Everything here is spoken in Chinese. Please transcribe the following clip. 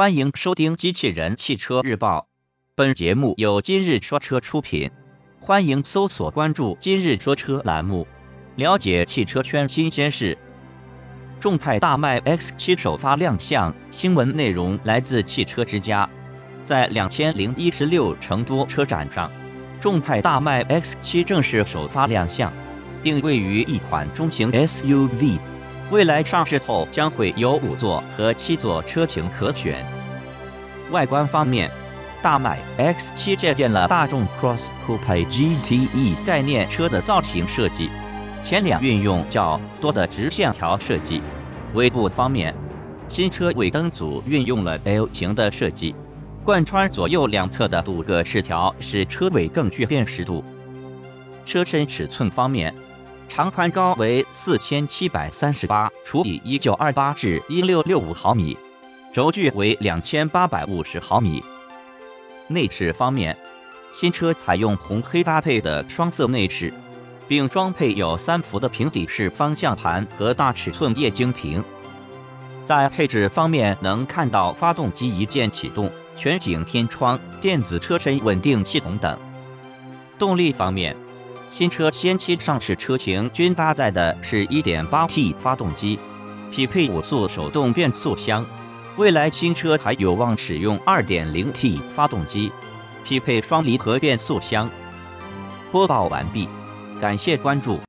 欢迎收听《机器人汽车日报》，本节目由今日说车出品。欢迎搜索关注“今日说车”栏目，了解汽车圈新鲜事。众泰大迈 X7 首发亮相，新闻内容来自汽车之家。在两千零一十六成都车展上，众泰大迈 X7 正式首发亮相，定位于一款中型 SUV。未来上市后将会有五座和七座车型可选。外观方面，大迈 X7 借鉴了大众 Cross Coupe GTE 概念车的造型设计，前脸运用较多的直线条设计。尾部方面，新车尾灯组运用了 L 型的设计，贯穿左右两侧的镀铬饰条使车尾更具辨识度。车身尺寸方面，长宽高为四千七百三十八除以一九二八至一六六五毫米，轴距为两千八百五十毫米。内饰方面，新车采用红黑搭配的双色内饰，并装配有三幅的平底式方向盘和大尺寸液晶屏。在配置方面，能看到发动机一键启动、全景天窗、电子车身稳定系统等。动力方面，新车先期上市车型均搭载的是 1.8T 发动机，匹配五速手动变速箱。未来新车还有望使用 2.0T 发动机，匹配双离合变速箱。播报完毕，感谢关注。